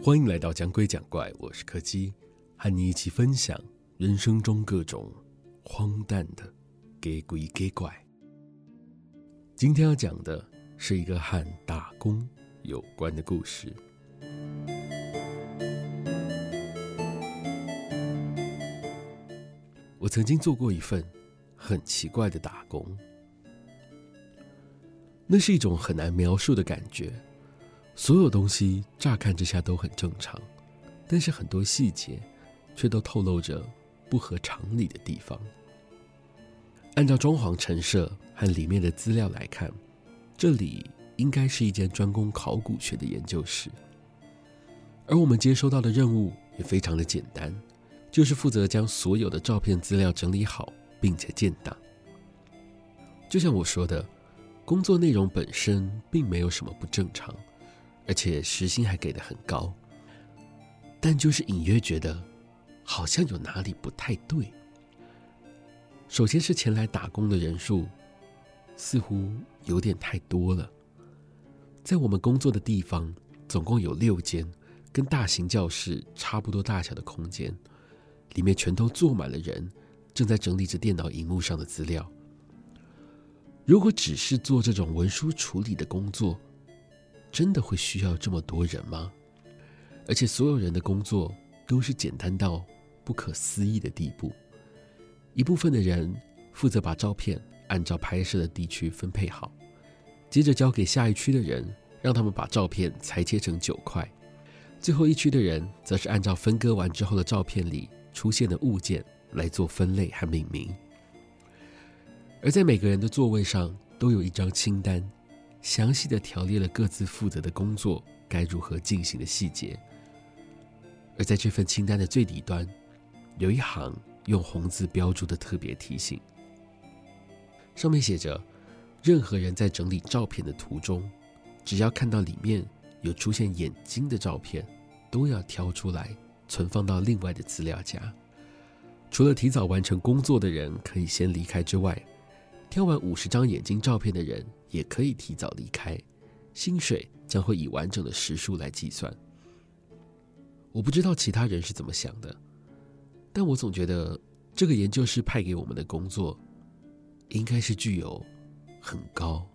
欢迎来到讲鬼讲怪，我是柯基，和你一起分享人生中各种荒诞的给鬼给怪。今天要讲的是一个和打工有关的故事。我曾经做过一份很奇怪的打工，那是一种很难描述的感觉。所有东西乍看之下都很正常，但是很多细节却都透露着不合常理的地方。按照装潢陈设和里面的资料来看，这里应该是一间专攻考古学的研究室。而我们接收到的任务也非常的简单，就是负责将所有的照片资料整理好，并且建档。就像我说的，工作内容本身并没有什么不正常。而且时薪还给的很高，但就是隐约觉得好像有哪里不太对。首先是前来打工的人数似乎有点太多了，在我们工作的地方总共有六间跟大型教室差不多大小的空间，里面全都坐满了人，正在整理着电脑荧幕上的资料。如果只是做这种文书处理的工作，真的会需要这么多人吗？而且所有人的工作都是简单到不可思议的地步。一部分的人负责把照片按照拍摄的地区分配好，接着交给下一区的人，让他们把照片裁切成九块。最后一区的人则是按照分割完之后的照片里出现的物件来做分类和命名。而在每个人的座位上都有一张清单。详细的条列了各自负责的工作该如何进行的细节，而在这份清单的最底端，有一行用红字标注的特别提醒，上面写着：任何人在整理照片的途中，只要看到里面有出现眼睛的照片，都要挑出来存放到另外的资料夹。除了提早完成工作的人可以先离开之外，挑完五十张眼睛照片的人也可以提早离开，薪水将会以完整的时数来计算。我不知道其他人是怎么想的，但我总觉得这个研究室派给我们的工作，应该是具有很高、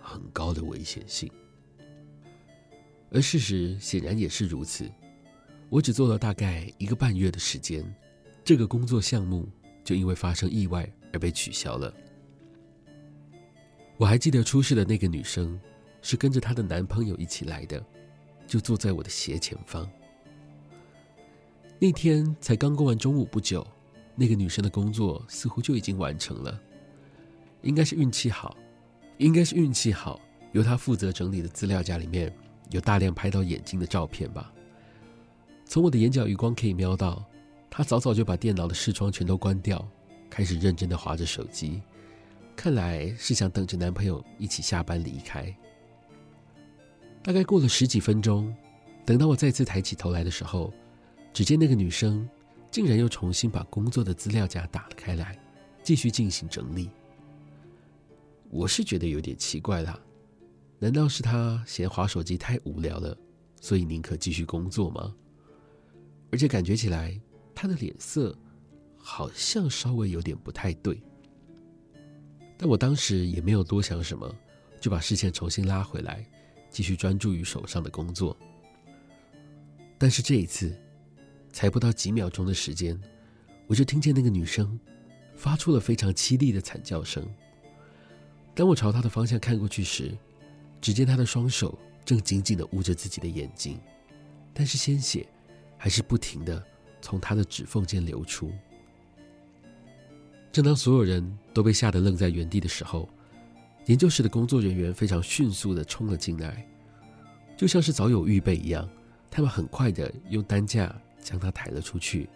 很高的危险性。而事实显然也是如此。我只做了大概一个半月的时间，这个工作项目就因为发生意外而被取消了。我还记得出事的那个女生，是跟着她的男朋友一起来的，就坐在我的斜前方。那天才刚过完中午不久，那个女生的工作似乎就已经完成了，应该是运气好，应该是运气好，由她负责整理的资料夹里面有大量拍到眼睛的照片吧。从我的眼角余光可以瞄到，她早早就把电脑的视窗全都关掉，开始认真的划着手机。看来是想等着男朋友一起下班离开。大概过了十几分钟，等到我再次抬起头来的时候，只见那个女生竟然又重新把工作的资料夹打了开来，继续进行整理。我是觉得有点奇怪啦，难道是她嫌滑手机太无聊了，所以宁可继续工作吗？而且感觉起来，她的脸色好像稍微有点不太对。但我当时也没有多想什么，就把视线重新拉回来，继续专注于手上的工作。但是这一次，才不到几秒钟的时间，我就听见那个女生发出了非常凄厉的惨叫声。当我朝她的方向看过去时，只见她的双手正紧紧地捂着自己的眼睛，但是鲜血还是不停地从她的指缝间流出。正当所有人都被吓得愣在原地的时候，研究室的工作人员非常迅速的冲了进来，就像是早有预备一样。他们很快的用担架将他抬了出去，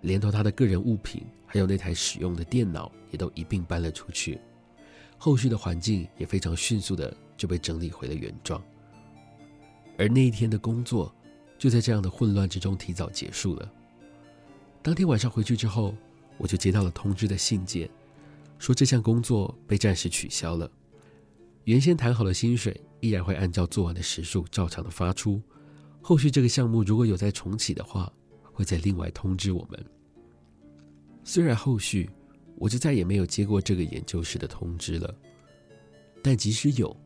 连同他的个人物品，还有那台使用的电脑也都一并搬了出去。后续的环境也非常迅速的就被整理回了原状。而那一天的工作就在这样的混乱之中提早结束了。当天晚上回去之后，我就接到了通知的信件，说这项工作被暂时取消了。原先谈好的薪水依然会按照做完的时数照常的发出，后续这个项目如果有再重启的话，会再另外通知我们。虽然后续我就再也没有接过这个研究室的通知了，但即使有，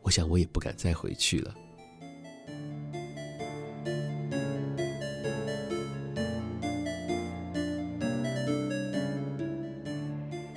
我想我也不敢再回去了。